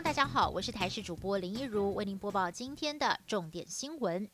大家好，我是台视主播林一如，为您播报今天的重点新闻。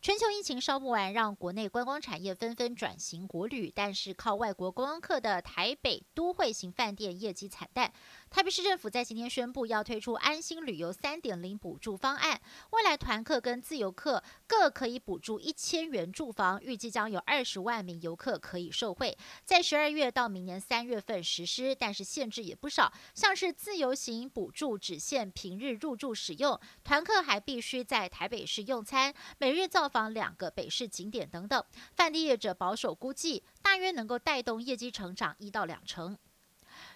全球疫情烧不完，让国内观光产业纷纷转型国旅，但是靠外国观光客的台北都会型饭店业绩惨淡。台北市政府在今天宣布要推出安心旅游三点零补助方案，未来团客跟自由客各可以补助一千元住房，预计将有二十万名游客可以受惠，在十二月到明年三月份实施，但是限制也不少，像是自由行补助只限平日入住使用，团客还必须在台北市用餐，每日造访两个北市景点等等。饭店业者保守估计，大约能够带动业绩成长一到两成。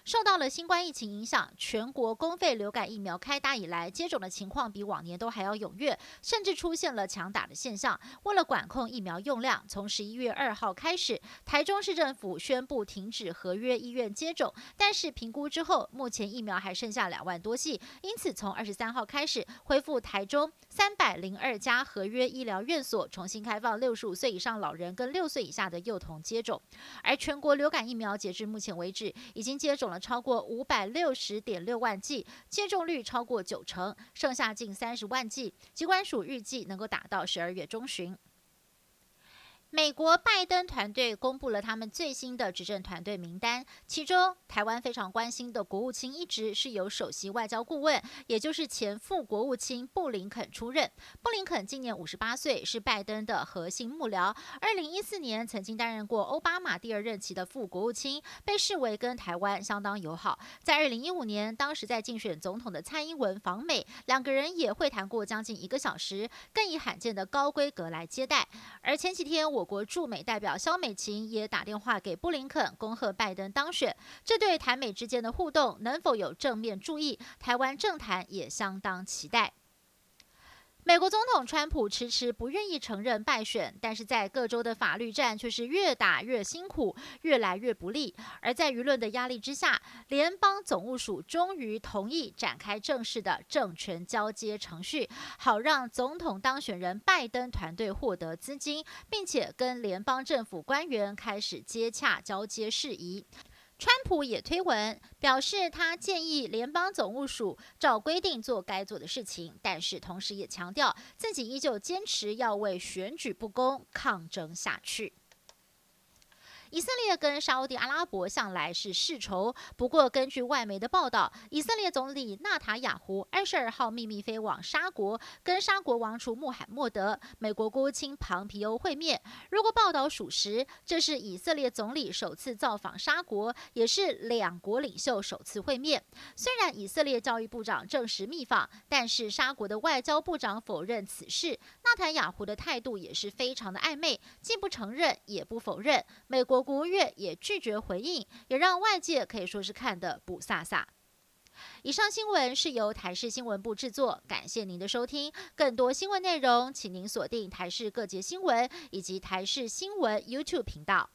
受到了新冠疫情影响，全国公费流感疫苗开打以来，接种的情况比往年都还要踊跃，甚至出现了抢打的现象。为了管控疫苗用量，从十一月二号开始，台中市政府宣布停止合约医院接种。但是评估之后，目前疫苗还剩下两万多剂，因此从二十三号开始恢复台中三百零二家合约医疗院所重新开放六十五岁以上老人跟六岁以下的幼童接种。而全国流感疫苗截至目前为止，已经接种。超过五百六十点六万剂，接种率超过九成，剩下近三十万剂。机关署预计能够打到十二月中旬。美国拜登团队公布了他们最新的执政团队名单，其中台湾非常关心的国务卿一直是由首席外交顾问，也就是前副国务卿布林肯出任。布林肯今年五十八岁，是拜登的核心幕僚。二零一四年曾经担任过奥巴马第二任期的副国务卿，被视为跟台湾相当友好。在二零一五年，当时在竞选总统的蔡英文访美，两个人也会谈过将近一个小时，更以罕见的高规格来接待。而前几天我。我国驻美代表肖美琴也打电话给布林肯，恭贺拜登当选。这对台美之间的互动能否有正面注意？台湾政坛也相当期待。美国总统川普迟迟不愿意承认败选，但是在各州的法律战却是越打越辛苦，越来越不利。而在舆论的压力之下，联邦总务署终于同意展开正式的政权交接程序，好让总统当选人拜登团队获得资金，并且跟联邦政府官员开始接洽交接事宜。川普也推文表示，他建议联邦总务署照规定做该做的事情，但是同时也强调自己依旧坚持要为选举不公抗争下去。以色列跟沙地阿拉伯向来是世仇，不过根据外媒的报道，以色列总理纳塔雅胡二十二号秘密飞往沙国，跟沙国王储穆罕默德、美国国务卿庞皮欧会面。如果报道属实，这是以色列总理首次造访沙国，也是两国领袖首次会面。虽然以色列教育部长证实密访，但是沙国的外交部长否认此事。纳塔雅胡的态度也是非常的暧昧，既不承认也不否认。美国国。务院也拒绝回应，也让外界可以说是看得不飒飒。以上新闻是由台视新闻部制作，感谢您的收听。更多新闻内容，请您锁定台视各节新闻以及台视新闻 YouTube 频道。